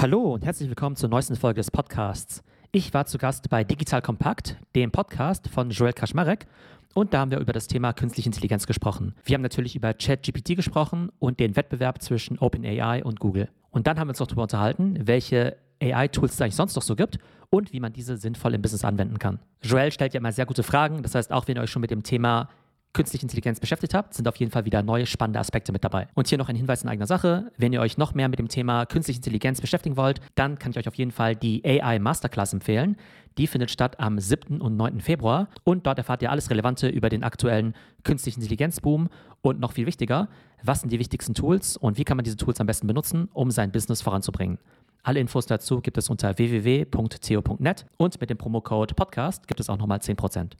Hallo und herzlich willkommen zur neuesten Folge des Podcasts. Ich war zu Gast bei Digital Kompakt, dem Podcast von Joel Kaczmarek. Und da haben wir über das Thema künstliche Intelligenz gesprochen. Wir haben natürlich über ChatGPT gesprochen und den Wettbewerb zwischen OpenAI und Google. Und dann haben wir uns noch darüber unterhalten, welche AI-Tools es eigentlich sonst noch so gibt und wie man diese sinnvoll im Business anwenden kann. Joel stellt ja immer sehr gute Fragen. Das heißt, auch wenn ihr euch schon mit dem Thema künstliche Intelligenz beschäftigt habt, sind auf jeden Fall wieder neue spannende Aspekte mit dabei. Und hier noch ein Hinweis in eigener Sache. Wenn ihr euch noch mehr mit dem Thema künstliche Intelligenz beschäftigen wollt, dann kann ich euch auf jeden Fall die AI Masterclass empfehlen. Die findet statt am 7. und 9. Februar und dort erfahrt ihr alles Relevante über den aktuellen künstlichen Intelligenzboom und noch viel wichtiger, was sind die wichtigsten Tools und wie kann man diese Tools am besten benutzen, um sein Business voranzubringen. Alle Infos dazu gibt es unter www.co.net und mit dem Promocode Podcast gibt es auch nochmal 10%.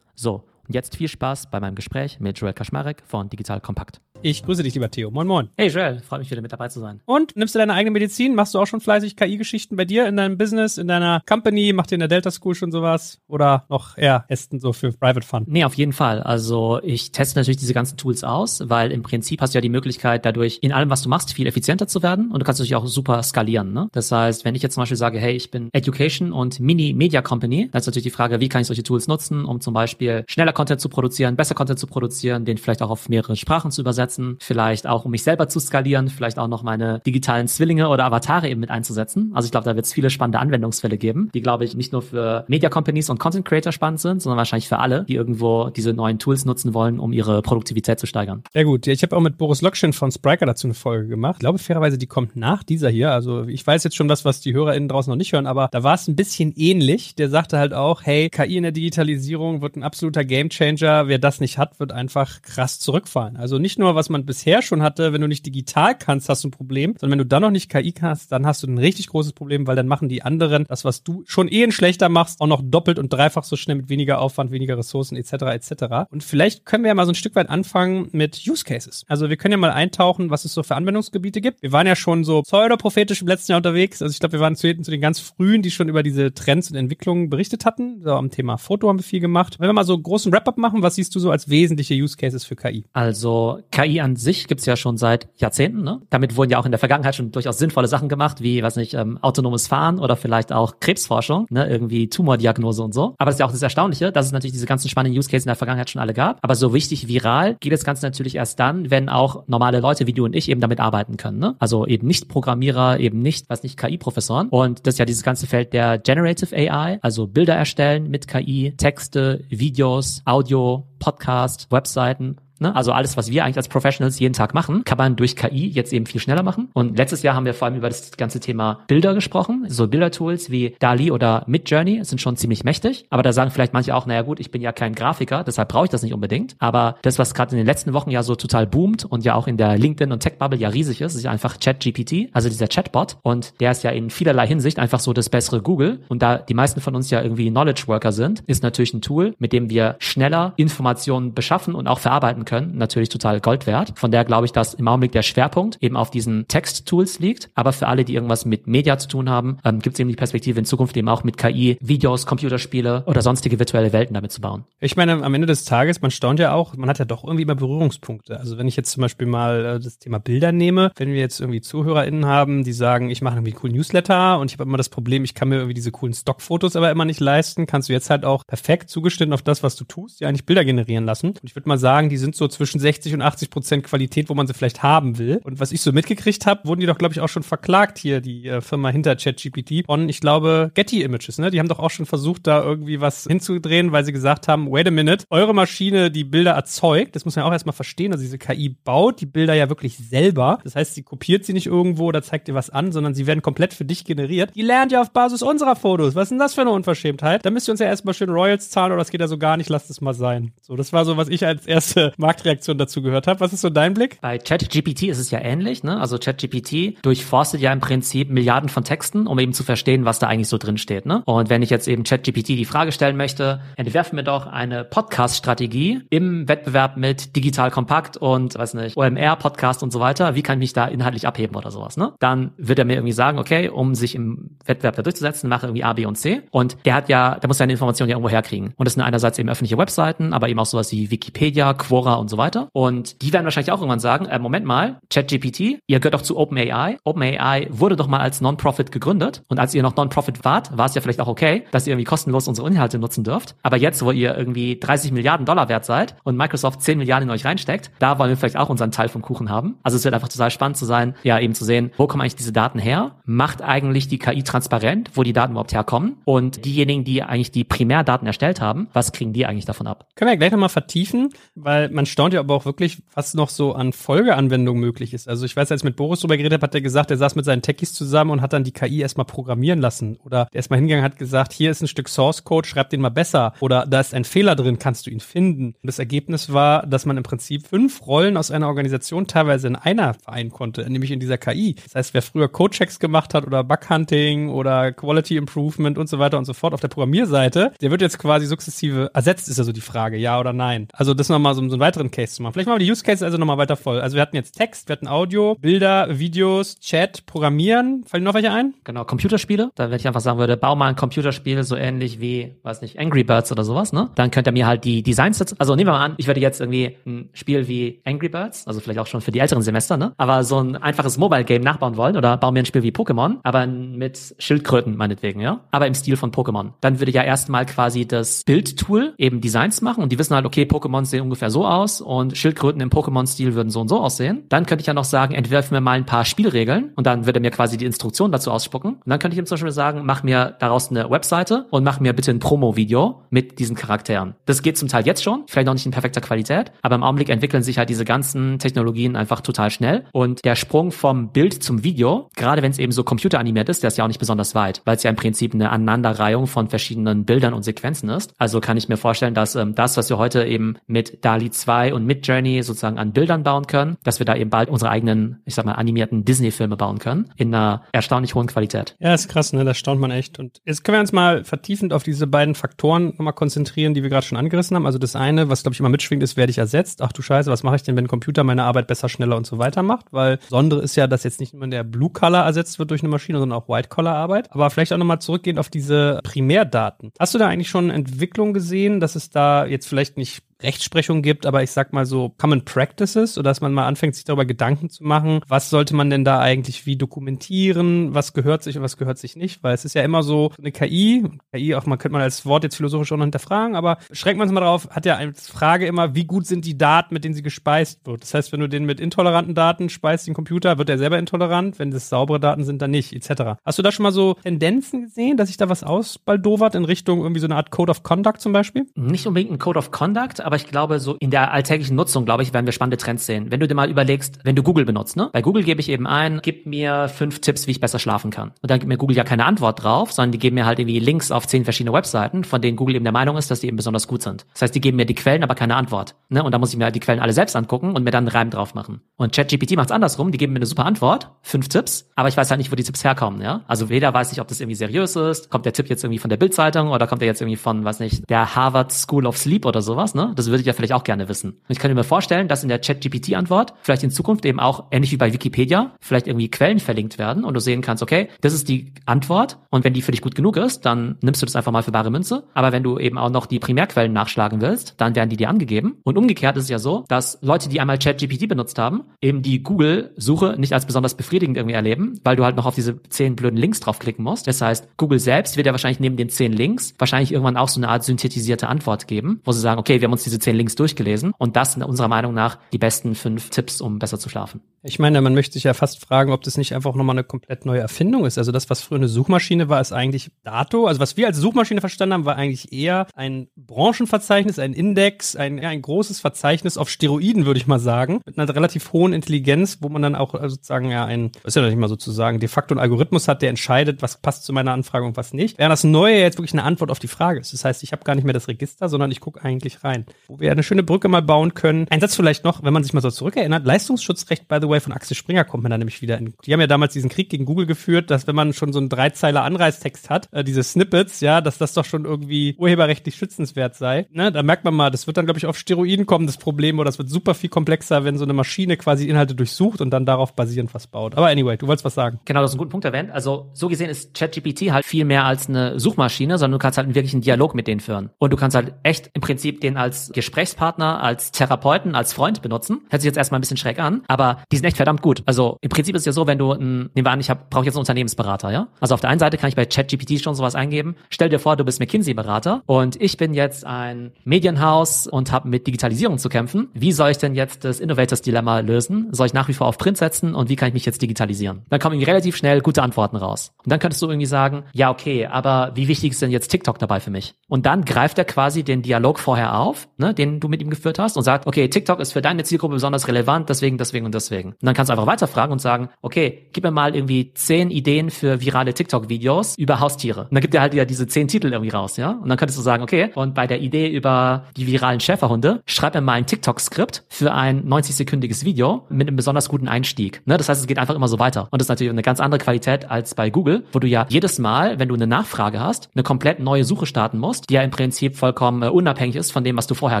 So, und jetzt viel Spaß bei meinem Gespräch mit Joel Kaczmarek von Digital Kompakt. Ich grüße dich, lieber Theo. Moin, moin. Hey Joel, freut mich wieder mit dabei zu sein. Und nimmst du deine eigene Medizin? Machst du auch schon fleißig KI-Geschichten bei dir in deinem Business, in deiner Company? Macht ihr in der Delta School schon sowas? Oder noch eher Testen so für Private Fund? Nee, auf jeden Fall. Also ich teste natürlich diese ganzen Tools aus, weil im Prinzip hast du ja die Möglichkeit, dadurch in allem, was du machst, viel effizienter zu werden und du kannst natürlich auch super skalieren. Ne? Das heißt, wenn ich jetzt zum Beispiel sage, hey, ich bin Education und Mini-Media Company, dann ist natürlich die Frage, wie kann ich solche Tools nutzen, um zum Beispiel schneller Content zu produzieren, besser Content zu produzieren, den vielleicht auch auf mehrere Sprachen zu übersetzen, vielleicht auch um mich selber zu skalieren, vielleicht auch noch meine digitalen Zwillinge oder Avatare eben mit einzusetzen. Also ich glaube, da wird es viele spannende Anwendungsfälle geben, die, glaube ich, nicht nur für Media Companies und Content Creator spannend sind, sondern wahrscheinlich für alle, die irgendwo diese neuen Tools nutzen wollen, um ihre Produktivität zu steigern. Sehr gut. Ich habe auch mit Boris Lokschin von Spriker dazu eine Folge gemacht. Ich glaube fairerweise, die kommt nach dieser hier. Also ich weiß jetzt schon das, was die HörerInnen draußen noch nicht hören, aber da war es ein bisschen ähnlich. Der sagte halt auch, hey, KI in der Digitalisierung wird ein absoluter Gamechanger. Wer das nicht hat, wird einfach krass zurückfallen. Also nicht nur, was man bisher schon hatte, wenn du nicht digital kannst, hast du ein Problem, sondern wenn du dann noch nicht KI kannst, dann hast du ein richtig großes Problem, weil dann machen die anderen das, was du schon eh schlechter machst, auch noch doppelt und dreifach so schnell mit weniger Aufwand, weniger Ressourcen etc. etc. Und vielleicht können wir ja mal so ein Stück weit anfangen mit Use Cases. Also wir können ja mal eintauchen, was es so für Anwendungsgebiete gibt. Wir waren ja schon so pseudoprophetisch im letzten Jahr unterwegs. Also ich glaube, wir waren zu, zu den ganz frühen, die schon über diese Trends und Entwicklungen berichtet hatten. So am Thema Foto haben wir viel gemacht. Wenn wir mal so großen Wrap-up machen, was siehst du so als wesentliche Use Cases für KI? Also KI an sich gibt's ja schon seit Jahrzehnten. Ne? Damit wurden ja auch in der Vergangenheit schon durchaus sinnvolle Sachen gemacht, wie, weiß nicht, ähm, autonomes Fahren oder vielleicht auch Krebsforschung, ne? irgendwie Tumordiagnose und so. Aber das ist ja auch das Erstaunliche, dass es natürlich diese ganzen spannenden Use Cases in der Vergangenheit schon alle gab. Aber so richtig viral geht das Ganze natürlich erst dann, wenn auch normale Leute wie du und ich eben damit arbeiten können. Ne? Also eben nicht Programmierer, eben nicht, was nicht KI-Professoren. Und das ist ja dieses ganze Feld der Generative AI, also Bilder erstellen mit KI, Texte, Videos, Audio, Podcast, Webseiten Ne? Also alles, was wir eigentlich als Professionals jeden Tag machen, kann man durch KI jetzt eben viel schneller machen. Und letztes Jahr haben wir vor allem über das ganze Thema Bilder gesprochen. So Bildertools wie DALI oder Midjourney sind schon ziemlich mächtig. Aber da sagen vielleicht manche auch, naja gut, ich bin ja kein Grafiker, deshalb brauche ich das nicht unbedingt. Aber das, was gerade in den letzten Wochen ja so total boomt und ja auch in der LinkedIn und Tech-Bubble ja riesig ist, ist einfach ChatGPT, also dieser Chatbot. Und der ist ja in vielerlei Hinsicht einfach so das bessere Google. Und da die meisten von uns ja irgendwie Knowledge Worker sind, ist natürlich ein Tool, mit dem wir schneller Informationen beschaffen und auch verarbeiten können, natürlich total Gold wert. Von daher glaube ich, dass im Augenblick der Schwerpunkt eben auf diesen Text-Tools liegt. Aber für alle, die irgendwas mit Media zu tun haben, ähm, gibt es eben die Perspektive in Zukunft eben auch mit KI, Videos, Computerspiele oder sonstige virtuelle Welten damit zu bauen. Ich meine, am Ende des Tages, man staunt ja auch, man hat ja doch irgendwie immer Berührungspunkte. Also wenn ich jetzt zum Beispiel mal äh, das Thema Bilder nehme, wenn wir jetzt irgendwie ZuhörerInnen haben, die sagen, ich mache irgendwie coolen Newsletter und ich habe immer das Problem, ich kann mir irgendwie diese coolen Stockfotos aber immer nicht leisten, kannst du jetzt halt auch perfekt zugeschnitten auf das, was du tust, ja eigentlich Bilder generieren lassen. Und ich würde mal sagen, die sind so zwischen 60 und 80 Prozent Qualität, wo man sie vielleicht haben will. Und was ich so mitgekriegt habe, wurden die doch, glaube ich, auch schon verklagt hier, die äh, Firma hinter ChatGPT. Und ich glaube, Getty Images, ne? Die haben doch auch schon versucht, da irgendwie was hinzudrehen, weil sie gesagt haben, wait a minute, eure Maschine, die Bilder erzeugt, das muss man auch erstmal verstehen, also diese KI baut die Bilder ja wirklich selber. Das heißt, sie kopiert sie nicht irgendwo oder zeigt dir was an, sondern sie werden komplett für dich generiert. Die lernt ja auf Basis unserer Fotos. Was ist denn das für eine Unverschämtheit? Da müsst ihr uns ja erstmal schön Royals zahlen oder das geht ja so gar nicht, lasst es mal sein. So, das war so, was ich als erste Marktreaktion dazu gehört habe. Was ist so dein Blick? Bei ChatGPT ist es ja ähnlich, ne? Also ChatGPT durchforstet ja im Prinzip Milliarden von Texten, um eben zu verstehen, was da eigentlich so drin steht, ne? Und wenn ich jetzt eben ChatGPT die Frage stellen möchte, entwerfen mir doch eine Podcast-Strategie im Wettbewerb mit Digital Kompakt und, weiß nicht, OMR, Podcast und so weiter, wie kann ich mich da inhaltlich abheben oder sowas, ne? Dann wird er mir irgendwie sagen, okay, um sich im Wettbewerb da durchzusetzen, mache irgendwie A, B und C. Und der hat ja, der muss seine Informationen ja irgendwo herkriegen. Und das sind einerseits eben öffentliche Webseiten, aber eben auch sowas wie Wikipedia, Quora und so weiter. Und die werden wahrscheinlich auch irgendwann sagen, äh, Moment mal, ChatGPT, ihr gehört doch zu OpenAI. OpenAI wurde doch mal als Non-Profit gegründet. Und als ihr noch Non-Profit wart, war es ja vielleicht auch okay, dass ihr irgendwie kostenlos unsere Inhalte nutzen dürft. Aber jetzt, wo ihr irgendwie 30 Milliarden Dollar wert seid und Microsoft 10 Milliarden in euch reinsteckt, da wollen wir vielleicht auch unseren Teil vom Kuchen haben. Also es wird einfach total spannend zu sein, ja eben zu sehen, wo kommen eigentlich diese Daten her? Macht eigentlich die KI transparent, wo die Daten überhaupt herkommen? Und diejenigen, die eigentlich die Primärdaten erstellt haben, was kriegen die eigentlich davon ab? Können wir gleich nochmal vertiefen, weil man staunt ja aber auch wirklich, was noch so an Folgeanwendungen möglich ist. Also ich weiß, als ich mit Boris drüber geredet habe, hat er gesagt, er saß mit seinen Techies zusammen und hat dann die KI erstmal programmieren lassen. Oder er ist mal hingegangen hat gesagt, hier ist ein Stück Source Code, schreib den mal besser. Oder da ist ein Fehler drin, kannst du ihn finden. Und das Ergebnis war, dass man im Prinzip fünf Rollen aus einer Organisation teilweise in einer vereinen konnte, nämlich in dieser KI. Das heißt, wer früher Codechecks gemacht hat oder Bughunting oder Quality Improvement und so weiter und so fort auf der Programmierseite, der wird jetzt quasi sukzessive ersetzt, ist ja so die Frage, ja oder nein. Also das nochmal so, so einen weiteren Case machen. Vielleicht machen wir die Use Cases also nochmal weiter voll. Also wir hatten jetzt Text, wir hatten Audio, Bilder, Videos, Chat, Programmieren. Fallen noch welche ein? Genau, Computerspiele. Da wenn ich einfach sagen würde, bau mal ein Computerspiel so ähnlich wie, weiß nicht, Angry Birds oder sowas, ne? Dann könnt ihr mir halt die Designs, also nehmen wir mal an, ich würde jetzt irgendwie ein Spiel wie Angry Birds, also vielleicht auch schon für die älteren Semester, ne? Aber so ein einfaches Mobile Game nachbauen wollen oder bauen mir ein Spiel wie Pokémon, aber mit Schildkröten meinetwegen, ja? Aber im Stil von Pokémon. Dann würde ja erstmal quasi das Bildtool eben Designs machen und die wissen halt, okay, Pokémon sehen ungefähr so aus und Schildkröten im Pokémon-Stil würden so und so aussehen. Dann könnte ich ja noch sagen, entwerfen wir mal ein paar Spielregeln und dann würde er mir quasi die Instruktion dazu ausspucken. Und dann könnte ich ihm zum Beispiel sagen, mach mir daraus eine Webseite und mach mir bitte ein Promo-Video mit diesen Charakteren. Das geht zum Teil jetzt schon, vielleicht noch nicht in perfekter Qualität, aber im Augenblick entwickeln sich halt diese ganzen Technologien einfach total schnell und der Sprung vom Bild zum Video, gerade wenn es eben so computeranimiert ist, der ist ja auch nicht besonders weit, weil es ja im Prinzip eine Aneinanderreihung von verschiedenen Bildern und Sequenzen ist. Also kann ich mir vorstellen, dass ähm, das, was wir heute eben mit DALI 2 und mit Journey sozusagen an Bildern bauen können, dass wir da eben bald unsere eigenen, ich sag mal, animierten Disney-Filme bauen können in einer erstaunlich hohen Qualität. Ja, ist krass, ne? Das staunt man echt. Und jetzt können wir uns mal vertiefend auf diese beiden Faktoren nochmal konzentrieren, die wir gerade schon angerissen haben. Also das eine, was glaube ich immer mitschwingt, ist, werde ich ersetzt? Ach du Scheiße, was mache ich denn, wenn ein Computer meine Arbeit besser, schneller und so weiter macht? Weil Besondere ist ja, dass jetzt nicht nur der Blue Color ersetzt wird durch eine Maschine, sondern auch White Collar Arbeit. Aber vielleicht auch nochmal zurückgehend auf diese Primärdaten. Hast du da eigentlich schon Entwicklung gesehen, dass es da jetzt vielleicht nicht Rechtsprechung gibt, aber ich sag mal so Common Practices oder dass man mal anfängt, sich darüber Gedanken zu machen, was sollte man denn da eigentlich wie dokumentieren, was gehört sich und was gehört sich nicht, weil es ist ja immer so eine KI, KI auch man könnte man als Wort jetzt philosophisch auch noch hinterfragen, aber schränkt man es mal drauf, hat ja als Frage immer, wie gut sind die Daten, mit denen sie gespeist wird. Das heißt, wenn du den mit intoleranten Daten speist, den Computer, wird er selber intolerant, wenn das saubere Daten sind, dann nicht, etc. Hast du da schon mal so Tendenzen gesehen, dass sich da was ausbaldowert in Richtung irgendwie so eine Art Code of Conduct zum Beispiel? Nicht unbedingt ein Code of Conduct, aber ich glaube, so in der alltäglichen Nutzung, glaube ich, werden wir spannende Trends sehen. Wenn du dir mal überlegst, wenn du Google benutzt, ne? Bei Google gebe ich eben ein, gib mir fünf Tipps, wie ich besser schlafen kann. Und dann gibt mir Google ja keine Antwort drauf, sondern die geben mir halt irgendwie Links auf zehn verschiedene Webseiten, von denen Google eben der Meinung ist, dass die eben besonders gut sind. Das heißt, die geben mir die Quellen, aber keine Antwort. Ne? Und da muss ich mir halt die Quellen alle selbst angucken und mir dann einen Reim drauf machen. Und ChatGPT macht es andersrum, die geben mir eine super Antwort, fünf Tipps, aber ich weiß halt nicht, wo die Tipps herkommen, ja? Also weder weiß ich, ob das irgendwie seriös ist, kommt der Tipp jetzt irgendwie von der Bildzeitung oder kommt der jetzt irgendwie von, weiß nicht, der Harvard School of Sleep oder sowas, ne? Das würde ich ja vielleicht auch gerne wissen. Und ich könnte mir vorstellen, dass in der ChatGPT-Antwort vielleicht in Zukunft eben auch, ähnlich wie bei Wikipedia, vielleicht irgendwie Quellen verlinkt werden und du sehen kannst, okay, das ist die Antwort und wenn die für dich gut genug ist, dann nimmst du das einfach mal für bare Münze. Aber wenn du eben auch noch die Primärquellen nachschlagen willst, dann werden die dir angegeben. Und umgekehrt ist es ja so, dass Leute, die einmal ChatGPT benutzt haben, eben die Google-Suche nicht als besonders befriedigend irgendwie erleben, weil du halt noch auf diese zehn blöden Links draufklicken musst. Das heißt, Google selbst wird ja wahrscheinlich neben den zehn Links wahrscheinlich irgendwann auch so eine Art synthetisierte Antwort geben, wo sie sagen, okay, wir haben uns diese zehn Links durchgelesen und das sind unserer Meinung nach die besten fünf Tipps, um besser zu schlafen. Ich meine, man möchte sich ja fast fragen, ob das nicht einfach nochmal eine komplett neue Erfindung ist. Also das, was früher eine Suchmaschine war, ist eigentlich Dato. Also was wir als Suchmaschine verstanden haben, war eigentlich eher ein Branchenverzeichnis, ein Index, ein, ein großes Verzeichnis auf Steroiden, würde ich mal sagen, mit einer relativ hohen Intelligenz, wo man dann auch also sozusagen ja ein, ist ja nicht mal sozusagen, de facto ein Algorithmus hat, der entscheidet, was passt zu meiner Anfrage und was nicht. Während das Neue jetzt wirklich eine Antwort auf die Frage ist. Das heißt, ich habe gar nicht mehr das Register, sondern ich gucke eigentlich rein. Wo wir eine schöne Brücke mal bauen können. Ein Satz vielleicht noch, wenn man sich mal so zurückerinnert. Leistungsschutzrecht, by the way, Huawei von Axel Springer kommt man da nämlich wieder in. Die haben ja damals diesen Krieg gegen Google geführt, dass wenn man schon so einen Dreizeiler Anreistext hat, äh, diese Snippets, ja, dass das doch schon irgendwie urheberrechtlich schützenswert sei. Ne? Da merkt man mal, das wird dann, glaube ich, auf Steroiden kommen, das Problem, oder das wird super viel komplexer, wenn so eine Maschine quasi Inhalte durchsucht und dann darauf basierend was baut. Aber anyway, du wolltest was sagen. Genau, das ist ein guter Punkt erwähnt. Also so gesehen ist ChatGPT halt viel mehr als eine Suchmaschine, sondern du kannst halt wirklich einen Dialog mit denen führen. Und du kannst halt echt im Prinzip den als Gesprächspartner, als Therapeuten, als Freund benutzen. Hört sich jetzt erstmal ein bisschen schräg an, aber die sind echt verdammt gut. Also im Prinzip ist es ja so, wenn du ein, nehmen wir an, ich brauche jetzt einen Unternehmensberater, ja? Also auf der einen Seite kann ich bei ChatGPT schon sowas eingeben. Stell dir vor, du bist McKinsey-Berater und ich bin jetzt ein Medienhaus und habe mit Digitalisierung zu kämpfen. Wie soll ich denn jetzt das Innovators Dilemma lösen? Soll ich nach wie vor auf Print setzen und wie kann ich mich jetzt digitalisieren? Dann kommen relativ schnell gute Antworten raus. Und dann könntest du irgendwie sagen, ja, okay, aber wie wichtig ist denn jetzt TikTok dabei für mich? Und dann greift er quasi den Dialog vorher auf, ne, den du mit ihm geführt hast und sagt, okay, TikTok ist für deine Zielgruppe besonders relevant, deswegen, deswegen und deswegen. Und dann kannst du einfach weiterfragen und sagen, okay, gib mir mal irgendwie zehn Ideen für virale TikTok-Videos über Haustiere. Und dann gibt er halt ja diese zehn Titel irgendwie raus, ja? Und dann könntest du sagen, okay, und bei der Idee über die viralen Schäferhunde, schreib mir mal ein TikTok-Skript für ein 90-sekündiges Video mit einem besonders guten Einstieg. Ne? Das heißt, es geht einfach immer so weiter. Und das ist natürlich eine ganz andere Qualität als bei Google, wo du ja jedes Mal, wenn du eine Nachfrage hast, eine komplett neue Suche starten musst, die ja im Prinzip vollkommen äh, unabhängig ist von dem, was du vorher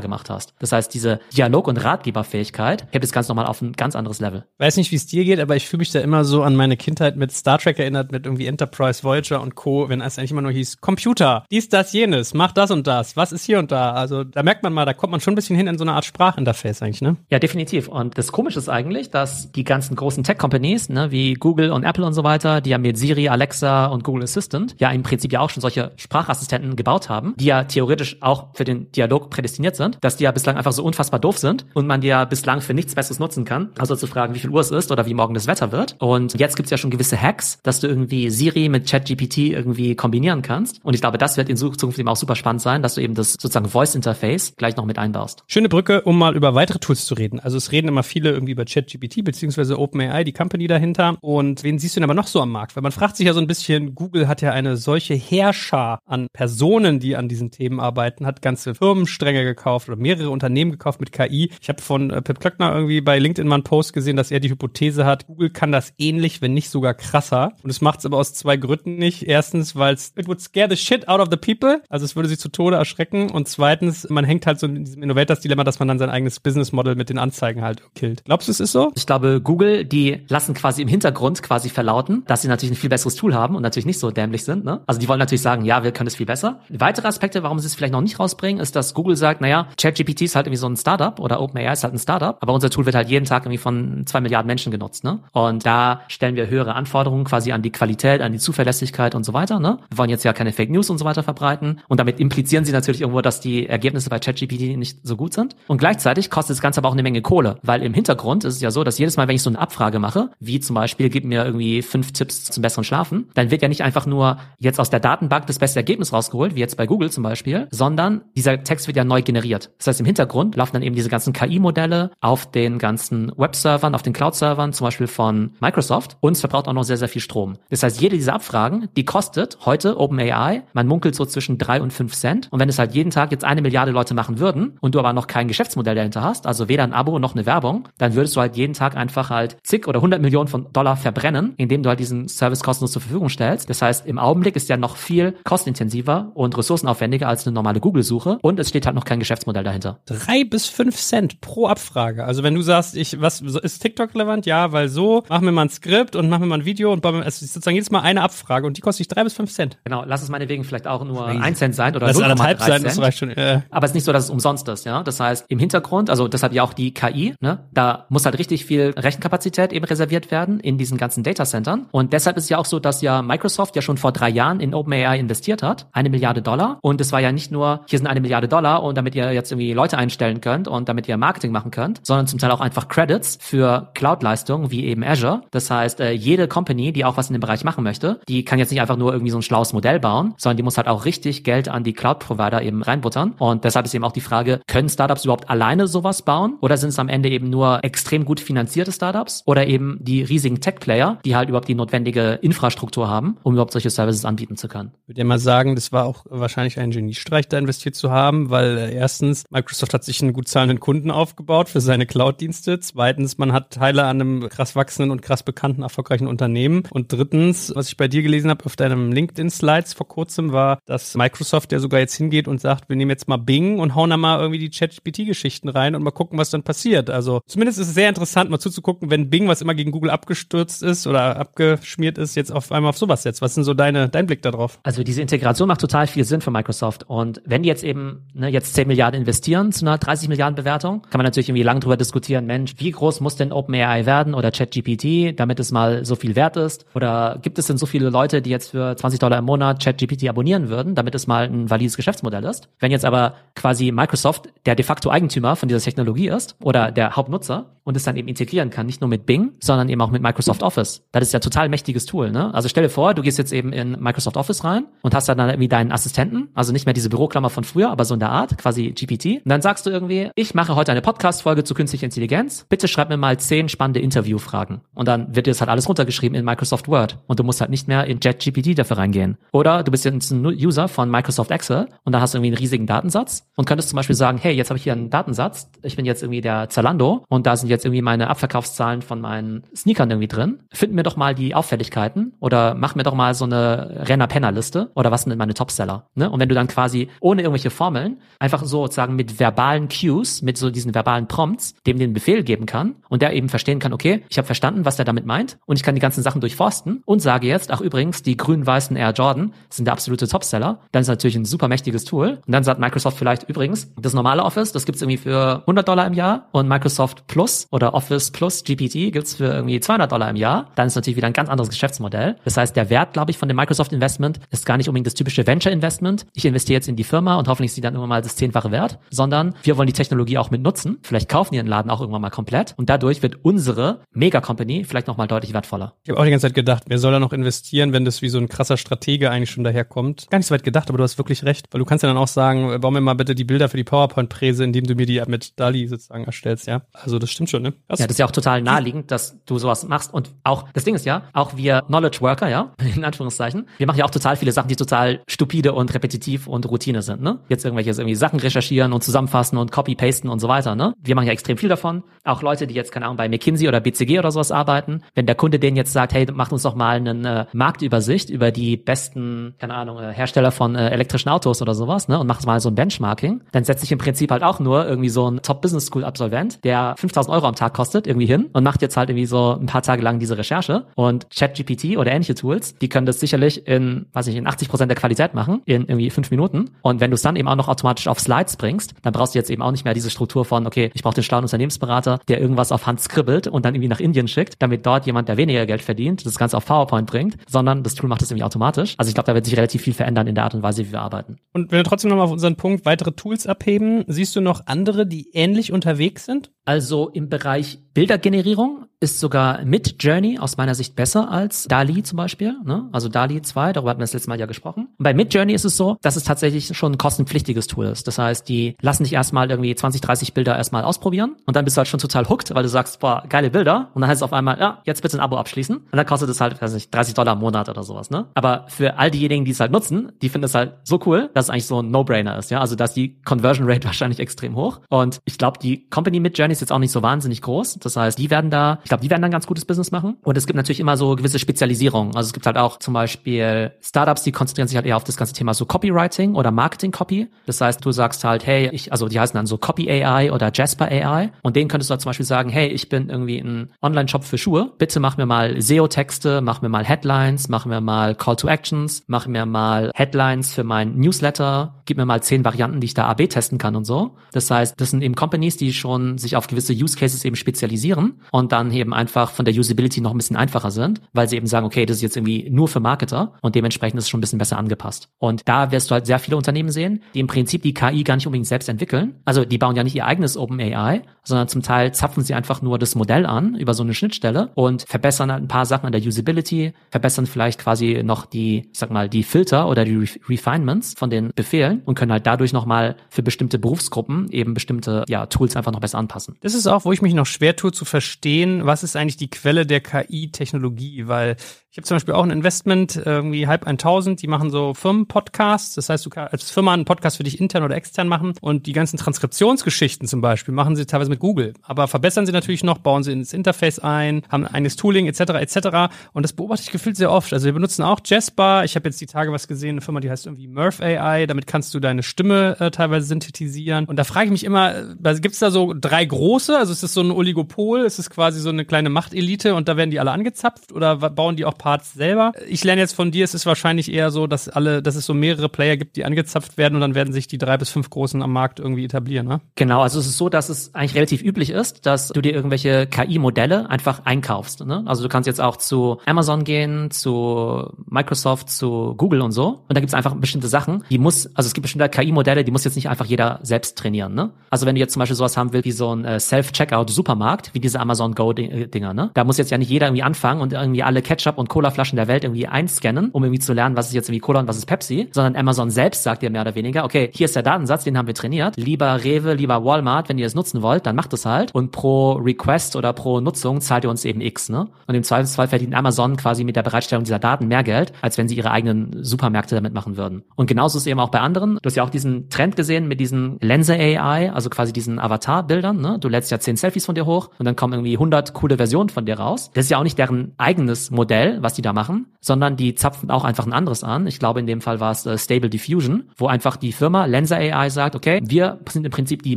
gemacht hast. Das heißt, diese Dialog- und Ratgeberfähigkeit hebt es ganz nochmal auf ein ganz anderes Level. Weiß nicht, wie es dir geht, aber ich fühle mich da immer so an meine Kindheit mit Star Trek erinnert, mit irgendwie Enterprise, Voyager und Co., wenn es eigentlich immer nur hieß, Computer, dies, das, jenes, mach das und das, was ist hier und da. Also da merkt man mal, da kommt man schon ein bisschen hin in so eine Art Sprachinterface eigentlich, ne? Ja, definitiv. Und das Komische ist eigentlich, dass die ganzen großen Tech-Companies, ne, wie Google und Apple und so weiter, die ja mit Siri, Alexa und Google Assistant ja im Prinzip ja auch schon solche Sprachassistenten gebaut haben, die ja theoretisch auch für den Dialog prädestiniert sind, dass die ja bislang einfach so unfassbar doof sind und man die ja bislang für nichts Besseres nutzen kann, also zu fragen, wie viel Uhr es ist oder wie morgen das Wetter wird. Und jetzt gibt's ja schon gewisse Hacks, dass du irgendwie Siri mit ChatGPT irgendwie kombinieren kannst. Und ich glaube, das wird in Zukunft eben auch super spannend sein, dass du eben das sozusagen Voice Interface gleich noch mit einbaust. Schöne Brücke, um mal über weitere Tools zu reden. Also es reden immer viele irgendwie über ChatGPT beziehungsweise OpenAI, die Company dahinter. Und wen siehst du denn aber noch so am Markt? Weil man fragt sich ja so ein bisschen, Google hat ja eine solche Herrscher an Personen, die an diesen Themen arbeiten, hat ganze Firmenstränge gekauft oder mehrere Unternehmen gekauft mit KI. Ich habe von äh, Pip Klöckner irgendwie bei LinkedIn mal einen Post gesehen, dass er die Hypothese hat, Google kann das ähnlich, wenn nicht sogar krasser. Und es macht es aber aus zwei Gründen nicht. Erstens, weil es it would scare the shit out of the people, also es würde sie zu Tode erschrecken. Und zweitens, man hängt halt so in diesem Innovators-Dilemma, dass man dann sein eigenes Business Model mit den Anzeigen halt killt. Glaubst du, es ist so? Ich glaube, Google, die lassen quasi im Hintergrund quasi verlauten, dass sie natürlich ein viel besseres Tool haben und natürlich nicht so dämlich sind. Ne? Also die wollen natürlich sagen, ja, wir können es viel besser. Weitere Aspekte, warum sie es vielleicht noch nicht rausbringen, ist, dass Google sagt, naja, ChatGPT ist halt irgendwie so ein Startup oder OpenAI ist halt ein Startup, aber unser Tool wird halt jeden Tag irgendwie von zwei Milliarden Menschen genutzt. Ne? Und da stellen wir höhere Anforderungen quasi an die Qualität, an die Zuverlässigkeit und so weiter. Ne? Wir wollen jetzt ja keine Fake News und so weiter verbreiten und damit implizieren sie natürlich irgendwo, dass die Ergebnisse bei ChatGPT nicht so gut sind. Und gleichzeitig kostet das Ganze aber auch eine Menge Kohle, weil im Hintergrund ist es ja so, dass jedes Mal, wenn ich so eine Abfrage mache, wie zum Beispiel, gib mir irgendwie fünf Tipps zum besseren Schlafen, dann wird ja nicht einfach nur jetzt aus der Datenbank das beste Ergebnis rausgeholt, wie jetzt bei Google zum Beispiel, sondern dieser Text wird ja neu generiert. Das heißt, im Hintergrund laufen dann eben diese ganzen KI-Modelle auf den ganzen Web-Servern, auf den Cloud-Servern, zum Beispiel von Microsoft und es verbraucht auch noch sehr, sehr viel Strom. Das heißt, jede dieser Abfragen, die kostet heute OpenAI, man munkelt so zwischen drei und fünf Cent und wenn es halt jeden Tag jetzt eine Milliarde Leute machen würden und du aber noch kein Geschäftsmodell dahinter hast, also weder ein Abo noch eine Werbung, dann würdest du halt jeden Tag einfach halt zig oder hundert Millionen von Dollar verbrennen, indem du halt diesen Service kostenlos zur Verfügung stellst. Das heißt, im Augenblick ist ja noch viel kostenintensiver und ressourcenaufwendiger als eine normale Google-Suche und es steht halt noch kein Geschäftsmodell dahinter. Drei bis fünf Cent pro Abfrage. Also wenn du sagst, ich, was ist TikTok relevant? Ja, weil so, mach mir mal ein Skript und mach mir mal ein Video und bei, es ist sozusagen jedes Mal eine Abfrage und die kostet dich drei bis fünf Cent. Genau, lass es meinetwegen vielleicht auch nur ein Cent sein oder Lass es 0,3 anderthalb sein, Cent. das reicht schon. Äh. Aber es ist nicht so, dass es umsonst ist, ja. Das heißt, im Hintergrund, also deshalb ja auch die KI, ne, da muss halt richtig viel Rechenkapazität eben reserviert werden in diesen ganzen Datacentern. Und deshalb ist es ja auch so, dass ja Microsoft ja schon vor drei Jahren in OpenAI investiert hat, eine Milliarde Dollar. Und es war ja nicht nur, hier sind eine Milliarde Dollar und damit ihr jetzt irgendwie Leute einstellen könnt und damit ihr Marketing machen könnt, sondern zum Teil auch einfach Credits für Cloud-Leistungen wie eben Azure. Das heißt, äh, jede Company, die auch was in dem Bereich machen möchte, die kann jetzt nicht einfach nur irgendwie so ein schlaues Modell bauen, sondern die muss halt auch richtig Geld an die Cloud-Provider eben reinbuttern. Und deshalb ist eben auch die Frage, können Startups überhaupt alleine sowas bauen? Oder sind es am Ende eben nur extrem gut finanzierte Startups? Oder eben die riesigen Tech-Player, die halt überhaupt die notwendige Infrastruktur haben, um überhaupt solche Services anbieten zu können? Ich würde ja mal sagen, das war auch wahrscheinlich ein Geniestreich, da investiert zu haben, weil äh, erstens, Microsoft hat sich einen gut zahlenden Kunden aufgebaut für seine Cloud-Dienste. Zweitens, man hat Teile an einem krass wachsenden und krass bekannten, erfolgreichen Unternehmen. Und drittens, was ich bei dir gelesen habe auf deinem LinkedIn-Slides vor kurzem, war, dass Microsoft ja sogar jetzt hingeht und sagt, wir nehmen jetzt mal Bing und hauen da mal irgendwie die Chat-GPT-Geschichten rein und mal gucken, was dann passiert. Also zumindest ist es sehr interessant, mal zuzugucken, wenn Bing, was immer gegen Google abgestürzt ist oder abgeschmiert ist, jetzt auf einmal auf sowas setzt. Was sind so deine, dein Blick darauf? Also diese Integration macht total viel Sinn für Microsoft. Und wenn die jetzt eben ne, jetzt 10 Milliarden investieren zu einer 30 Milliarden Bewertung, kann man natürlich irgendwie lang drüber diskutieren, Mensch, wie groß muss denn OpenAI werden oder ChatGPT, damit es mal so viel wert ist? Oder gibt es denn so viele Leute, die jetzt für 20 Dollar im Monat ChatGPT abonnieren würden, damit es mal ein valides Geschäftsmodell ist? Wenn jetzt aber quasi Microsoft der de facto Eigentümer von dieser Technologie ist oder der Hauptnutzer und es dann eben integrieren kann, nicht nur mit Bing, sondern eben auch mit Microsoft Office. Das ist ja total mächtiges Tool. Ne? Also stell dir vor, du gehst jetzt eben in Microsoft Office rein und hast dann irgendwie deinen Assistenten, also nicht mehr diese Büroklammer von früher, aber so in der Art, quasi GPT. Und dann sagst du irgendwie, ich mache heute eine Podcast-Folge zu künstlicher Intelligenz. Bitte schreib mir mal zehn spannende Interviewfragen. Und dann wird dir das halt alles runtergeschrieben in Microsoft Word. Und du musst halt nicht mehr in JetGPT dafür reingehen. Oder du bist jetzt ein User von Microsoft Excel und da hast du irgendwie einen riesigen Datensatz und könntest zum Beispiel sagen, hey, jetzt habe ich hier einen Datensatz. Ich bin jetzt irgendwie der Zalando und da sind jetzt irgendwie meine Abverkaufszahlen von meinen Sneakern irgendwie drin. Find mir doch mal die Auffälligkeiten oder mach mir doch mal so eine Renner-Penner-Liste oder was sind meine Topseller. Ne? Und wenn du dann quasi ohne irgendwelche Formeln einfach so sozusagen mit verbalen Cues, mit so diesen verbalen Prompts, dem den Befehl geben kann und der eben verstehen kann, okay, ich habe verstanden, was der damit meint und ich kann die ganzen Sachen durchforsten und sage jetzt, ach übrigens, die grün-weißen Air Jordan sind der absolute Topseller, dann ist natürlich ein super mächtiges Tool. Und dann sagt Microsoft vielleicht übrigens, das normale Office, das gibt's irgendwie für 100 Dollar im Jahr und Microsoft Plus oder Office Plus GPT gibt's für irgendwie 200 Dollar im Jahr. Dann ist natürlich wieder ein ganz anderes Geschäftsmodell. Das heißt, der Wert, glaube ich, von dem Microsoft Investment ist gar nicht unbedingt das typische Venture Investment. Ich investiere jetzt in die Firma und hoffentlich ist sie dann immer mal das zehnfache wert, sondern wir wollen die Technologie auch mit nutzen. Vielleicht kaufen die den Laden auch irgendwann mal komplett und dadurch wird unsere Mega-Company vielleicht nochmal deutlich wertvoller. Ich habe auch die ganze Zeit gedacht, wer soll da noch investieren, wenn das wie so ein krasser Stratege eigentlich schon daherkommt? Gar nicht so weit gedacht, aber du hast wirklich recht, weil du kannst ja dann auch sagen, bau mir mal bitte die Bilder für die PowerPoint-Präse, indem du mir die mit DALI sozusagen erstellst, ja? Also das stimmt schon, ne? Das ja, das ist ja auch total naheliegend, dass du sowas machst und auch, das Ding ist ja, auch wir Knowledge Worker, ja, in Anführungszeichen, wir machen ja auch total viele Sachen, die total stupide und repetitiv und Routine sind, ne? Jetzt irgendwelche irgendwie Sachen recherchieren und zusammenfassen und copy-pasten und so weiter, ne? Wir machen ja extrem viel davon. Auch Leute, die jetzt, keine Ahnung, bei McKinsey oder BCG oder sowas arbeiten, wenn der Kunde denen jetzt sagt, hey, macht uns doch mal eine Marktübersicht über die besten, keine Ahnung, äh, Hersteller von äh, elektrischen Autos oder sowas, ne? Und macht mal so ein Benchmarking, dann setzt sich im Prinzip halt auch nur irgendwie so ein Top-Business-School-Absolvent, der 5000 Euro am Tag kostet, irgendwie hin und macht jetzt halt irgendwie so ein paar Tage lang diese Recherche und ChatGPT oder ähnliche Tools, die können das sicherlich in, weiß ich, in 80 Prozent der Qualität machen, in irgendwie fünf Minuten. Und wenn du es dann eben auch noch automatisch auf Slides bringst, dann brauchst du jetzt eben auch nicht mehr diese Struktur von, okay, ich brauche den schlauen Unternehmensberater, der irgendwas auf Hand skribbelt und dann irgendwie nach Indien schickt, damit dort jemand, der weniger Geld verdient, das Ganze auf PowerPoint bringt, sondern das Tool macht das irgendwie automatisch. Also ich glaube, da wird sich relativ viel verändern in der Art und Weise, wie wir arbeiten. Und wenn wir trotzdem nochmal auf unseren Punkt weitere Tools abheben, siehst du noch andere, die ähnlich unterwegs sind? Also im Bereich Bildergenerierung ist sogar Mid Journey aus meiner Sicht besser als DALI zum Beispiel. Ne? Also DALI 2, darüber hatten wir das letzte Mal ja gesprochen. Und bei Mid ist es so, dass es tatsächlich schon ein kostenpflichtiges Tool ist. Das heißt, die lassen dich erstmal irgendwie 20, 30 Bilder erstmal ausprobieren und dann bist du halt schon total hooked, weil du sagst, boah, geile Bilder. Und dann heißt es auf einmal, ja, jetzt bitte ein Abo abschließen. Und dann kostet es halt, weiß nicht, 30 Dollar im Monat oder sowas. Ne? Aber für all diejenigen, die es halt nutzen, die finden es halt so cool, dass es eigentlich so ein No-Brainer ist. Ja, Also dass die Conversion Rate wahrscheinlich extrem hoch. Und ich glaube, die Company Mid ist jetzt auch nicht so wahnsinnig groß. Das heißt, die werden da, ich glaube, die werden dann ganz gutes Business machen. Und es gibt natürlich immer so gewisse Spezialisierungen. Also es gibt halt auch zum Beispiel Startups, die konzentrieren sich halt eher auf das ganze Thema so Copywriting oder Marketing Copy. Das heißt, du sagst halt, hey, ich, also die heißen dann so Copy AI oder Jasper AI. Und denen könntest du halt zum Beispiel sagen, hey, ich bin irgendwie ein Online-Shop für Schuhe. Bitte mach mir mal SEO-Texte, mach mir mal Headlines, mach mir mal Call to Actions, mach mir mal Headlines für mein Newsletter, gib mir mal zehn Varianten, die ich da AB testen kann und so. Das heißt, das sind eben Companies, die schon sich auf gewisse Use Cases eben spezialisieren und dann eben einfach von der Usability noch ein bisschen einfacher sind, weil sie eben sagen, okay, das ist jetzt irgendwie nur für Marketer und dementsprechend ist es schon ein bisschen besser angepasst. Und da wirst du halt sehr viele Unternehmen sehen, die im Prinzip die KI gar nicht unbedingt selbst entwickeln. Also die bauen ja nicht ihr eigenes OpenAI, sondern zum Teil zapfen sie einfach nur das Modell an über so eine Schnittstelle und verbessern halt ein paar Sachen an der Usability, verbessern vielleicht quasi noch die, sag mal, die Filter oder die Re Refinements von den Befehlen und können halt dadurch nochmal für bestimmte Berufsgruppen eben bestimmte ja, Tools einfach noch besser anpassen. Das ist auch, wo ich mich noch schwer tue zu verstehen, was ist eigentlich die Quelle der KI-Technologie? Weil ich habe zum Beispiel auch ein Investment, irgendwie halb 1000, die machen so Firmenpodcasts. Das heißt, du kannst als Firma einen Podcast für dich intern oder extern machen und die ganzen Transkriptionsgeschichten zum Beispiel machen sie teilweise mit Google. Aber verbessern sie natürlich noch, bauen sie ins Interface ein, haben ein eigenes Tooling etc. etc. Und das beobachte ich gefühlt sehr oft. Also wir benutzen auch Jasper. Ich habe jetzt die Tage was gesehen, eine Firma, die heißt irgendwie Murph AI. Damit kannst du deine Stimme äh, teilweise synthetisieren. Und da frage ich mich immer, äh, gibt es da so drei große? Also ist es so ein Oligopol? Ist es quasi so eine kleine Machtelite und da werden die alle angezapft oder bauen die auch Parts selber. Ich lerne jetzt von dir, es ist wahrscheinlich eher so, dass alle, dass es so mehrere Player gibt, die angezapft werden und dann werden sich die drei bis fünf großen am Markt irgendwie etablieren, ne? Genau, also es ist so, dass es eigentlich relativ üblich ist, dass du dir irgendwelche KI-Modelle einfach einkaufst. Ne? Also du kannst jetzt auch zu Amazon gehen, zu Microsoft, zu Google und so. Und da gibt es einfach bestimmte Sachen, die muss, also es gibt bestimmte KI-Modelle, die muss jetzt nicht einfach jeder selbst trainieren. Ne? Also wenn du jetzt zum Beispiel sowas haben willst wie so ein äh, Self-Checkout-Supermarkt, wie diese Amazon Go-Dinger, ne? Da muss jetzt ja nicht jeder irgendwie anfangen und irgendwie alle Ketchup und Colaflaschen der Welt irgendwie einscannen, um irgendwie zu lernen, was ist jetzt irgendwie Cola und was ist Pepsi, sondern Amazon selbst sagt dir mehr oder weniger, okay, hier ist der Datensatz, den haben wir trainiert. Lieber Rewe, lieber Walmart, wenn ihr es nutzen wollt, dann macht es halt. Und pro Request oder pro Nutzung zahlt ihr uns eben X, ne? Und im Zweifelsfall verdient Amazon quasi mit der Bereitstellung dieser Daten mehr Geld, als wenn sie ihre eigenen Supermärkte damit machen würden. Und genauso ist eben auch bei anderen. Du hast ja auch diesen Trend gesehen mit diesen Lense AI, also quasi diesen Avatar-Bildern, ne? Du lädst ja zehn Selfies von dir hoch und dann kommen irgendwie 100 coole Versionen von dir raus. Das ist ja auch nicht deren eigenes Modell, was die da machen, sondern die zapfen auch einfach ein anderes an. Ich glaube, in dem Fall war es äh, Stable Diffusion, wo einfach die Firma Lenser AI sagt, okay, wir sind im Prinzip die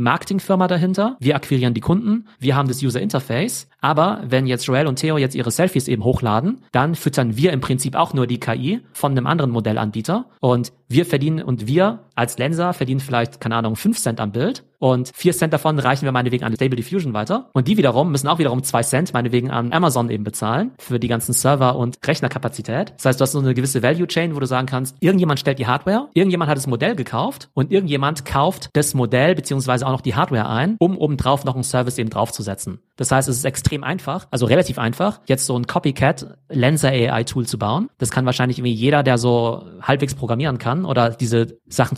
Marketingfirma dahinter, wir akquirieren die Kunden, wir haben das User Interface, aber wenn jetzt Joel und Theo jetzt ihre Selfies eben hochladen, dann füttern wir im Prinzip auch nur die KI von einem anderen Modellanbieter und wir verdienen und wir als Lenser verdienen vielleicht, keine Ahnung, 5 Cent am Bild und 4 Cent davon reichen wir meinetwegen an Stable Diffusion weiter. Und die wiederum müssen auch wiederum 2 Cent meinetwegen an Amazon eben bezahlen für die ganzen Server und Rechnerkapazität. Das heißt, du hast so eine gewisse Value Chain, wo du sagen kannst, irgendjemand stellt die Hardware, irgendjemand hat das Modell gekauft und irgendjemand kauft das Modell beziehungsweise auch noch die Hardware ein, um obendrauf noch einen Service eben draufzusetzen. Das heißt, es ist extrem einfach, also relativ einfach, jetzt so ein Copycat Lenser AI Tool zu bauen. Das kann wahrscheinlich irgendwie jeder, der so halbwegs programmieren kann oder diese Sachen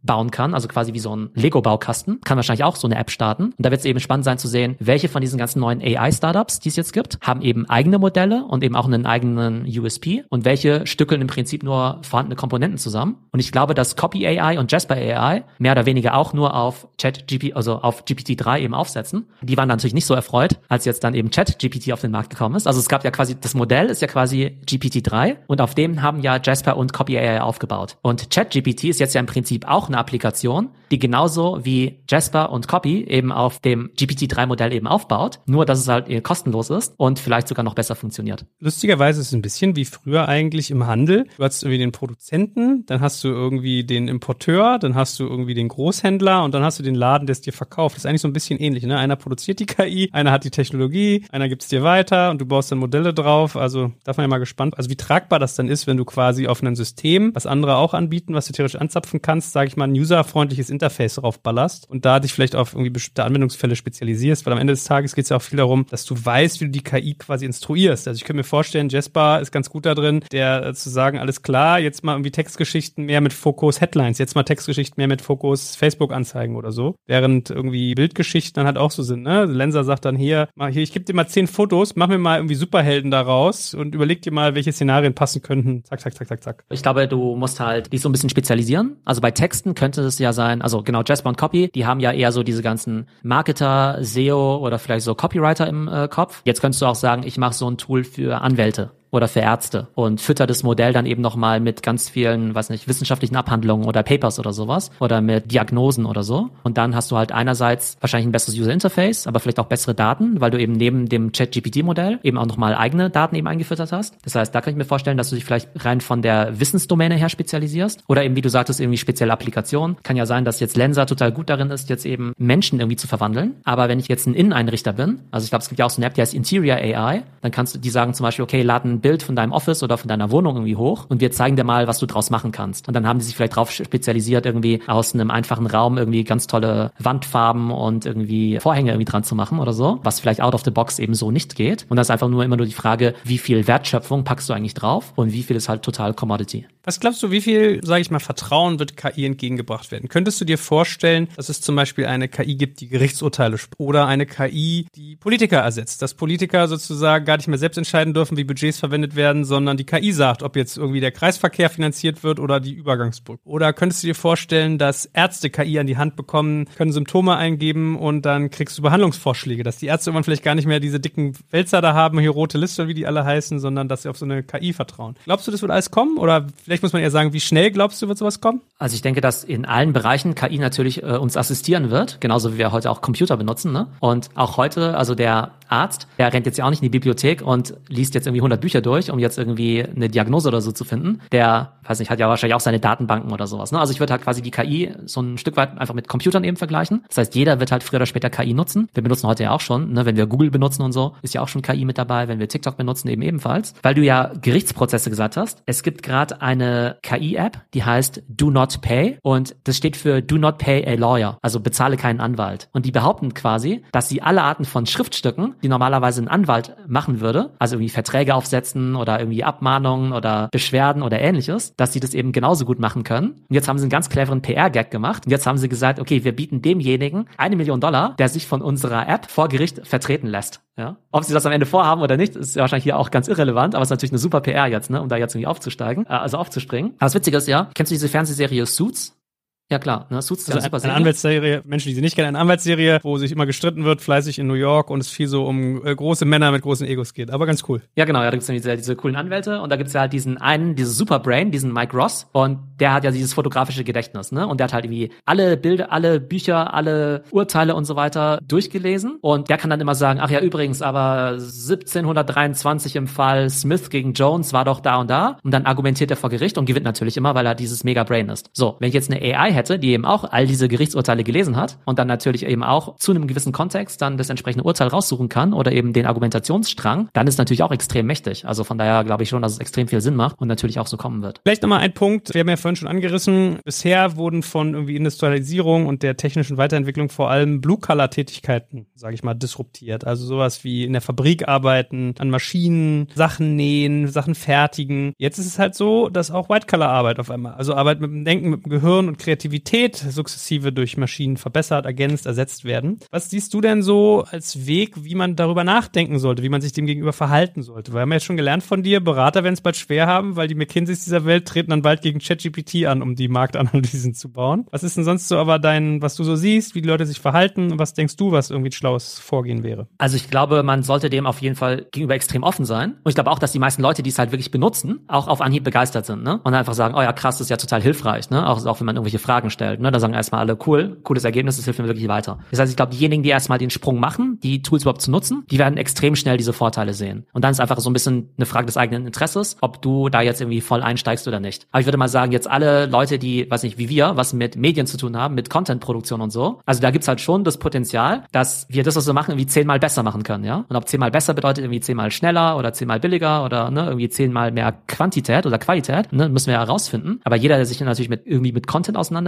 zusammenbauen kann, also quasi wie so ein Lego-Baukasten, kann wahrscheinlich auch so eine App starten. Und da wird es eben spannend sein zu sehen, welche von diesen ganzen neuen AI-Startups, die es jetzt gibt, haben eben eigene Modelle und eben auch einen eigenen USP und welche stückeln im Prinzip nur vorhandene Komponenten zusammen. Und ich glaube, dass Copy AI und Jasper AI mehr oder weniger auch nur auf ChatGPT, also auf GPT-3 eben aufsetzen. Die waren natürlich nicht so erfreut, als jetzt dann eben ChatGPT auf den Markt gekommen ist. Also es gab ja quasi, das Modell ist ja quasi GPT-3 und auf dem haben ja Jasper und Copy AI aufgebaut. Und ChatGPT ist jetzt ja im Prinzip auch eine Applikation, die genauso wie Jasper und Copy eben auf dem GPT-3-Modell eben aufbaut, nur dass es halt kostenlos ist und vielleicht sogar noch besser funktioniert. Lustigerweise ist es ein bisschen wie früher eigentlich im Handel. Du hast irgendwie den Produzenten, dann hast du irgendwie den Importeur, dann hast du irgendwie den Großhändler und dann hast du den Laden, der es dir verkauft. Das ist eigentlich so ein bisschen ähnlich. Ne? Einer produziert die KI, einer hat die Technologie, einer gibt es dir weiter und du baust dann Modelle drauf. Also darf man ja mal gespannt, also wie tragbar das dann ist, wenn du quasi auf ein System, was andere auch anbieten, was du theoretisch anzapfen kannst, sage ich mal, ein userfreundliches Interface draufballerst und da dich vielleicht auf irgendwie bestimmte Anwendungsfälle spezialisierst, weil am Ende des Tages geht es ja auch viel darum, dass du weißt, wie du die KI quasi instruierst. Also ich könnte mir vorstellen, Jasper ist ganz gut da drin, der äh, zu sagen, alles klar, jetzt mal irgendwie Textgeschichten mehr mit Fokus Headlines, jetzt mal Textgeschichten mehr mit Fokus Facebook-Anzeigen oder so. Während irgendwie Bildgeschichten dann halt auch so sind, ne? Lenser sagt dann hier, mach hier, ich gebe dir mal zehn Fotos, mach mir mal irgendwie Superhelden daraus und überleg dir mal, welche Szenarien passen könnten. Zack, zack, zack, zack, zack. Ich glaube, du musst halt dich so ein bisschen spezialisieren. Also bei Texten könnte es ja sein, also genau, Jasper Copy, die haben ja eher so diese ganzen Marketer, SEO oder vielleicht so Copywriter im äh, Kopf. Jetzt könntest du auch sagen, ich mache so ein Tool für Anwälte oder für Ärzte und fütter das Modell dann eben nochmal mit ganz vielen, weiß nicht, wissenschaftlichen Abhandlungen oder Papers oder sowas oder mit Diagnosen oder so. Und dann hast du halt einerseits wahrscheinlich ein besseres User Interface, aber vielleicht auch bessere Daten, weil du eben neben dem Chat-GPT-Modell eben auch nochmal eigene Daten eben eingefüttert hast. Das heißt, da kann ich mir vorstellen, dass du dich vielleicht rein von der Wissensdomäne her spezialisierst oder eben, wie du sagtest, irgendwie spezielle Applikationen. Kann ja sein, dass jetzt Lenser total gut darin ist, jetzt eben Menschen irgendwie zu verwandeln. Aber wenn ich jetzt ein Inneneinrichter bin, also ich glaube, es gibt ja auch so eine App, die heißt Interior AI, dann kannst du die sagen zum Beispiel, okay, laden Bild von deinem Office oder von deiner Wohnung irgendwie hoch und wir zeigen dir mal, was du draus machen kannst. Und dann haben die sich vielleicht drauf spezialisiert, irgendwie aus einem einfachen Raum irgendwie ganz tolle Wandfarben und irgendwie Vorhänge irgendwie dran zu machen oder so, was vielleicht out of the box eben so nicht geht. Und das ist einfach nur immer nur die Frage, wie viel Wertschöpfung packst du eigentlich drauf und wie viel ist halt total Commodity. Was glaubst du, wie viel, sage ich mal, Vertrauen wird KI entgegengebracht werden? Könntest du dir vorstellen, dass es zum Beispiel eine KI gibt, die Gerichtsurteile oder eine KI, die Politiker ersetzt, dass Politiker sozusagen gar nicht mehr selbst entscheiden dürfen, wie Budgets verwendet werden, sondern die KI sagt, ob jetzt irgendwie der Kreisverkehr finanziert wird oder die Übergangsbrücke? Oder könntest du dir vorstellen, dass Ärzte KI an die Hand bekommen, können Symptome eingeben und dann kriegst du Behandlungsvorschläge, dass die Ärzte irgendwann vielleicht gar nicht mehr diese dicken Wälzer da haben, hier rote Liste, wie die alle heißen, sondern dass sie auf so eine KI vertrauen. Glaubst du, das wird alles kommen oder Vielleicht muss man eher sagen, wie schnell glaubst du, wird sowas kommen? Also ich denke, dass in allen Bereichen KI natürlich äh, uns assistieren wird, genauso wie wir heute auch Computer benutzen. Ne? Und auch heute, also der Arzt, der rennt jetzt ja auch nicht in die Bibliothek und liest jetzt irgendwie 100 Bücher durch, um jetzt irgendwie eine Diagnose oder so zu finden. Der, weiß nicht, hat ja wahrscheinlich auch seine Datenbanken oder sowas. Ne? Also ich würde halt quasi die KI so ein Stück weit einfach mit Computern eben vergleichen. Das heißt, jeder wird halt früher oder später KI nutzen. Wir benutzen heute ja auch schon, ne? wenn wir Google benutzen und so, ist ja auch schon KI mit dabei. Wenn wir TikTok benutzen, eben ebenfalls. Weil du ja Gerichtsprozesse gesagt hast. Es gibt gerade eine eine KI-App, die heißt Do Not Pay und das steht für Do Not Pay a Lawyer, also bezahle keinen Anwalt. Und die behaupten quasi, dass sie alle Arten von Schriftstücken, die normalerweise ein Anwalt machen würde, also irgendwie Verträge aufsetzen oder irgendwie Abmahnungen oder Beschwerden oder ähnliches, dass sie das eben genauso gut machen können. Und jetzt haben sie einen ganz cleveren PR-Gag gemacht und jetzt haben sie gesagt, okay, wir bieten demjenigen eine Million Dollar, der sich von unserer App vor Gericht vertreten lässt. Ja? Ob sie das am Ende vorhaben oder nicht, ist wahrscheinlich hier auch ganz irrelevant, aber es ist natürlich eine super PR jetzt, ne, um da jetzt irgendwie aufzusteigen, äh, also aufzuspringen. Aber das Witzige ist ja, kennst du diese Fernsehserie Suits? Ja klar, ne? Suits ist also ja super Serie. Eine Anwaltsserie, Menschen, die sie nicht kennen, eine Anwaltsserie, wo sich immer gestritten wird, fleißig in New York und es viel so um äh, große Männer mit großen Egos geht. Aber ganz cool. Ja genau, ja, da gibt's dann diese, diese coolen Anwälte und da gibt's ja halt diesen einen, dieses Superbrain, diesen Mike Ross und der hat ja dieses fotografische Gedächtnis, ne? Und der hat halt irgendwie alle Bilder, alle Bücher, alle Urteile und so weiter durchgelesen und der kann dann immer sagen, ach ja übrigens, aber 1723 im Fall Smith gegen Jones war doch da und da und dann argumentiert er vor Gericht und gewinnt natürlich immer, weil er dieses Mega Brain ist. So, wenn ich jetzt eine AI hätte, die eben auch all diese Gerichtsurteile gelesen hat und dann natürlich eben auch zu einem gewissen Kontext dann das entsprechende Urteil raussuchen kann oder eben den Argumentationsstrang, dann ist natürlich auch extrem mächtig. Also von daher glaube ich schon, dass es extrem viel Sinn macht und natürlich auch so kommen wird. Vielleicht nochmal ein Punkt, wir haben ja vorhin schon angerissen, bisher wurden von irgendwie Industrialisierung und der technischen Weiterentwicklung vor allem Blue-Color-Tätigkeiten, sage ich mal, disruptiert. Also sowas wie in der Fabrik arbeiten, an Maschinen, Sachen nähen, Sachen fertigen. Jetzt ist es halt so, dass auch White-Color-Arbeit auf einmal, also Arbeit mit dem Denken, mit dem Gehirn und Kreativität sukzessive durch Maschinen verbessert, ergänzt, ersetzt werden. Was siehst du denn so als Weg, wie man darüber nachdenken sollte, wie man sich dem gegenüber verhalten sollte? Wir haben ja schon gelernt von dir, Berater werden es bald schwer haben, weil die McKinseys dieser Welt treten dann bald gegen ChatGPT an, um die Marktanalysen zu bauen. Was ist denn sonst so aber dein, was du so siehst, wie die Leute sich verhalten? Was denkst du, was irgendwie ein schlaues Vorgehen wäre? Also ich glaube, man sollte dem auf jeden Fall gegenüber extrem offen sein. Und ich glaube auch, dass die meisten Leute, die es halt wirklich benutzen, auch auf Anhieb begeistert sind, ne? Und einfach sagen, oh ja, krass, das ist ja total hilfreich, ne? Auch, auch wenn man irgendwelche Fragen stellt. Ne? Da sagen erstmal alle, cool, cooles Ergebnis, das hilft mir wirklich weiter. Das heißt, ich glaube, diejenigen, die erstmal den Sprung machen, die Tools überhaupt zu nutzen, die werden extrem schnell diese Vorteile sehen. Und dann ist einfach so ein bisschen eine Frage des eigenen Interesses, ob du da jetzt irgendwie voll einsteigst oder nicht. Aber ich würde mal sagen, jetzt alle Leute, die, weiß nicht, wie wir, was mit Medien zu tun haben, mit Contentproduktion und so, also da gibt's halt schon das Potenzial, dass wir das, was wir machen, irgendwie zehnmal besser machen können, ja? Und ob zehnmal besser bedeutet irgendwie zehnmal schneller oder zehnmal billiger oder ne, irgendwie zehnmal mehr Quantität oder Qualität, ne, müssen wir ja herausfinden. Aber jeder, der sich natürlich mit irgendwie mit Content auseinandersetzt,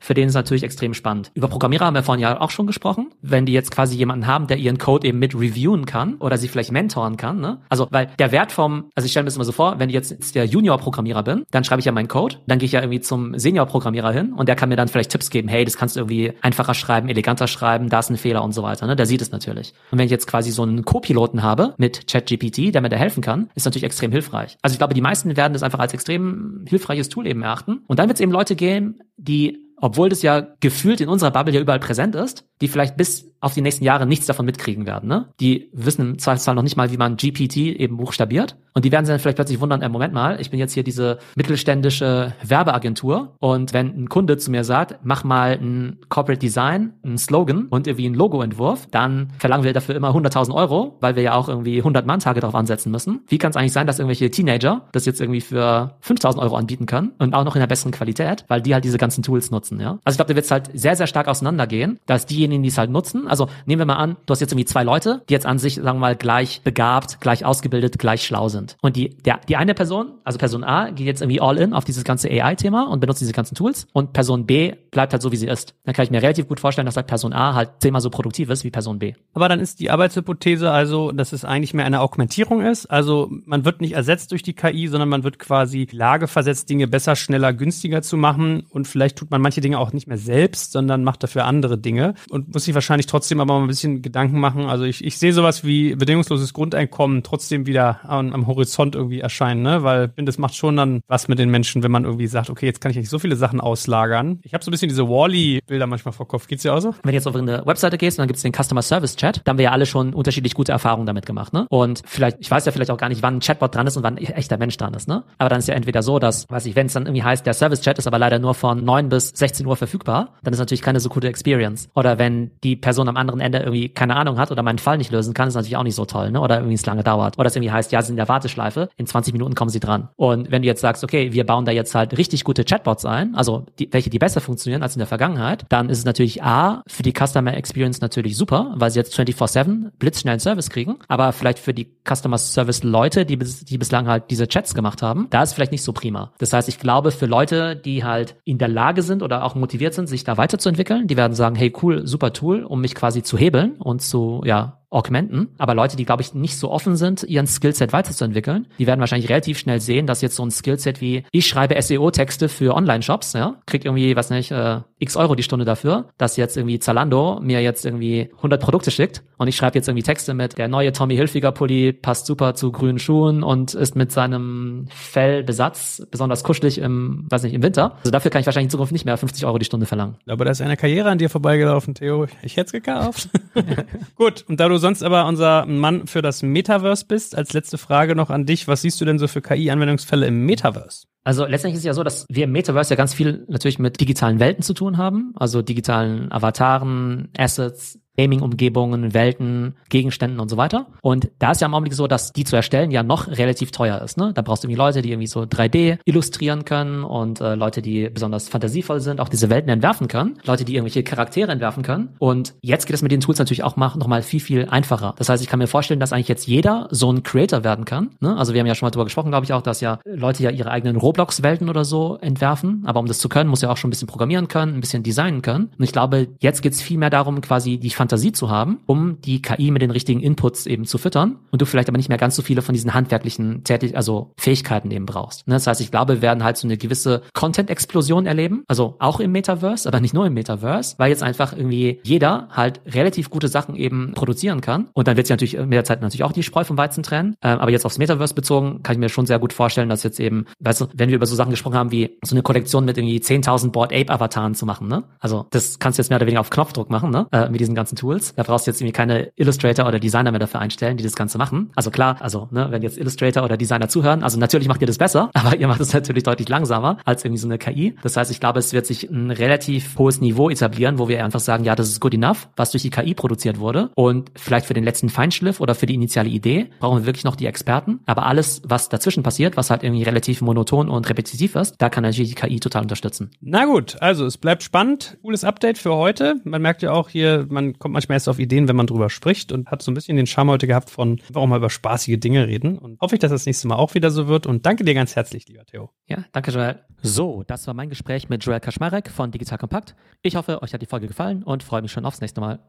für den ist natürlich extrem spannend. Über Programmierer haben wir vorhin ja auch schon gesprochen. Wenn die jetzt quasi jemanden haben, der ihren Code eben mit reviewen kann oder sie vielleicht mentoren kann, ne? Also, weil der Wert vom, also ich stelle mir das immer so vor, wenn ich jetzt der Junior-Programmierer bin, dann schreibe ich ja meinen Code, dann gehe ich ja irgendwie zum Senior-Programmierer hin und der kann mir dann vielleicht Tipps geben, hey, das kannst du irgendwie einfacher schreiben, eleganter schreiben, da ist ein Fehler und so weiter, ne? Der sieht es natürlich. Und wenn ich jetzt quasi so einen Co-Piloten habe mit ChatGPT, der mir da helfen kann, ist natürlich extrem hilfreich. Also ich glaube, die meisten werden das einfach als extrem hilfreiches Tool eben erachten. Und dann wird es eben Leute geben, die obwohl das ja gefühlt in unserer Bubble ja überall präsent ist, die vielleicht bis auf die nächsten Jahre nichts davon mitkriegen werden. Ne? Die wissen Zweifelsfall noch nicht mal, wie man GPT eben buchstabiert. Und die werden sich dann vielleicht plötzlich wundern, äh, Moment mal, ich bin jetzt hier diese mittelständische Werbeagentur und wenn ein Kunde zu mir sagt, mach mal ein Corporate Design, ein Slogan und irgendwie ein Logoentwurf, dann verlangen wir dafür immer 100.000 Euro, weil wir ja auch irgendwie 100 Mann-Tage darauf ansetzen müssen. Wie kann es eigentlich sein, dass irgendwelche Teenager das jetzt irgendwie für 5.000 Euro anbieten können und auch noch in der besseren Qualität, weil die halt diese ganzen Tools nutzen, ja? Also ich glaube, da wird es halt sehr, sehr stark auseinandergehen, dass diejenigen, die es halt nutzen, Also nehmen wir mal an, du hast jetzt irgendwie zwei Leute, die jetzt an sich, sagen wir mal, gleich begabt, gleich ausgebildet, gleich schlau sind. Und die, der, die eine Person, also Person A, geht jetzt irgendwie all in auf dieses ganze AI-Thema und benutzt diese ganzen Tools und Person B bleibt halt so, wie sie ist. Dann kann ich mir relativ gut vorstellen, dass halt Person A halt zehnmal so produktiv ist wie Person B. Aber dann ist die Arbeitshypothese also, dass es eigentlich mehr eine Augmentierung ist. Also man wird nicht ersetzt durch die KI, sondern man wird quasi Lage versetzt, Dinge besser, schneller, günstiger zu machen. Und vielleicht tut man manche Dinge auch nicht mehr selbst, sondern macht dafür andere Dinge und muss sich wahrscheinlich trotzdem aber mal ein bisschen Gedanken machen. Also ich, ich sehe sowas wie bedingungsloses Grundeinkommen trotzdem wieder am, am Horizont irgendwie erscheinen, ne? Weil ich finde, das macht schon dann was mit den Menschen, wenn man irgendwie sagt, okay, jetzt kann ich nicht so viele Sachen auslagern. Ich habe so ein bisschen diese Wally-Bilder manchmal vor Kopf. Geht's dir auch so? Wenn du jetzt auf eine Webseite gehst und dann gibt's den Customer Service Chat, da haben wir ja alle schon unterschiedlich gute Erfahrungen damit gemacht, ne? Und vielleicht, ich weiß ja vielleicht auch gar nicht, wann ein Chatbot dran ist und wann ein echter Mensch dran ist, ne? Aber dann ist ja entweder so, dass, weiß ich, wenn es dann irgendwie heißt, der Service Chat ist aber leider nur von 9 bis 16 Uhr verfügbar, dann ist natürlich keine so gute Experience. Oder wenn die Person am anderen Ende irgendwie keine Ahnung hat oder meinen Fall nicht lösen kann, ist natürlich auch nicht so toll, ne? Oder irgendwie es lange dauert. Oder es irgendwie heißt, ja, sie sind in der Warteschleife, in 20 Minuten kommen sie dran. Und wenn du jetzt sagst, okay, wir bauen da jetzt halt richtig gute Chatbots ein, also die, welche die besser funktionieren als in der Vergangenheit, dann ist es natürlich A, für die Customer Experience natürlich super, weil sie jetzt 24-7 blitzschnellen Service kriegen, aber vielleicht für die Customer Service Leute, die, die bislang halt diese Chats gemacht haben, da ist vielleicht nicht so prima. Das heißt, ich glaube, für Leute, die halt in der Lage sind oder auch motiviert sind, sich da weiterzuentwickeln, die werden sagen, hey cool, super Tool, um mich quasi zu hebeln und zu, ja, augmenten. Aber Leute, die, glaube ich, nicht so offen sind, ihren Skillset weiterzuentwickeln, die werden wahrscheinlich relativ schnell sehen, dass jetzt so ein Skillset wie ich schreibe SEO-Texte für Online-Shops, ja, kriegt irgendwie, was nicht, äh, x Euro die Stunde dafür, dass jetzt irgendwie Zalando mir jetzt irgendwie 100 Produkte schickt und ich schreibe jetzt irgendwie Texte mit, der neue Tommy Hilfiger Pulli passt super zu grünen Schuhen und ist mit seinem Fellbesatz besonders kuschelig im, weiß nicht, im Winter. Also dafür kann ich wahrscheinlich in Zukunft nicht mehr 50 Euro die Stunde verlangen. Aber da ist eine Karriere an dir vorbeigelaufen, Theo. Ich hätte es gekauft. Gut, und da du sonst aber unser Mann für das Metaverse bist, als letzte Frage noch an dich. Was siehst du denn so für KI-Anwendungsfälle im Metaverse? Also letztendlich ist es ja so, dass wir im Metaverse ja ganz viel natürlich mit digitalen Welten zu tun haben, also digitalen Avataren, Assets, Gaming-Umgebungen, Welten, Gegenständen und so weiter. Und da ist ja im Augenblick so, dass die zu erstellen ja noch relativ teuer ist. Ne? Da brauchst du irgendwie Leute, die irgendwie so 3D illustrieren können und äh, Leute, die besonders fantasievoll sind, auch diese Welten entwerfen können, Leute, die irgendwelche Charaktere entwerfen können. Und jetzt geht es mit den Tools natürlich auch noch mal viel, viel einfacher. Das heißt, ich kann mir vorstellen, dass eigentlich jetzt jeder so ein Creator werden kann. Ne? Also wir haben ja schon mal darüber gesprochen, glaube ich auch, dass ja Leute ja ihre eigenen Roblox-Welten oder so entwerfen. Aber um das zu können, muss ja auch schon ein bisschen programmieren können, ein bisschen designen können. Und ich glaube, jetzt geht es viel mehr darum, quasi die Fantasie zu haben, um die KI mit den richtigen Inputs eben zu füttern und du vielleicht aber nicht mehr ganz so viele von diesen handwerklichen Tätig also Fähigkeiten eben brauchst. Ne? Das heißt, ich glaube, wir werden halt so eine gewisse Content-Explosion erleben, also auch im Metaverse, aber nicht nur im Metaverse, weil jetzt einfach irgendwie jeder halt relativ gute Sachen eben produzieren kann und dann wird sich natürlich mit der Zeit natürlich auch die Spreu vom Weizen trennen, ähm, aber jetzt aufs Metaverse bezogen kann ich mir schon sehr gut vorstellen, dass jetzt eben, weißt du, wenn wir über so Sachen gesprochen haben wie so eine Kollektion mit irgendwie 10.000 Board Ape Avataren zu machen, ne? Also das kannst du jetzt mehr oder weniger auf Knopfdruck machen, ne? Äh, mit diesen ganzen Tools. Da brauchst du jetzt irgendwie keine Illustrator oder Designer mehr dafür einstellen, die das Ganze machen. Also klar, also ne, wenn jetzt Illustrator oder Designer zuhören, also natürlich macht ihr das besser, aber ihr macht es natürlich deutlich langsamer als irgendwie so eine KI. Das heißt, ich glaube, es wird sich ein relativ hohes Niveau etablieren, wo wir einfach sagen, ja, das ist good enough, was durch die KI produziert wurde. Und vielleicht für den letzten Feinschliff oder für die initiale Idee brauchen wir wirklich noch die Experten. Aber alles, was dazwischen passiert, was halt irgendwie relativ monoton und repetitiv ist, da kann natürlich die KI total unterstützen. Na gut, also es bleibt spannend. Cooles Update für heute. Man merkt ja auch hier, man kommt manchmal erst auf Ideen, wenn man drüber spricht und hat so ein bisschen den Charme heute gehabt von einfach auch mal über spaßige Dinge reden. Und hoffe ich, dass das nächste Mal auch wieder so wird. Und danke dir ganz herzlich, lieber Theo. Ja, danke, Joel. So, das war mein Gespräch mit Joel Kaczmarek von Digital Kompakt. Ich hoffe, euch hat die Folge gefallen und freue mich schon aufs nächste Mal.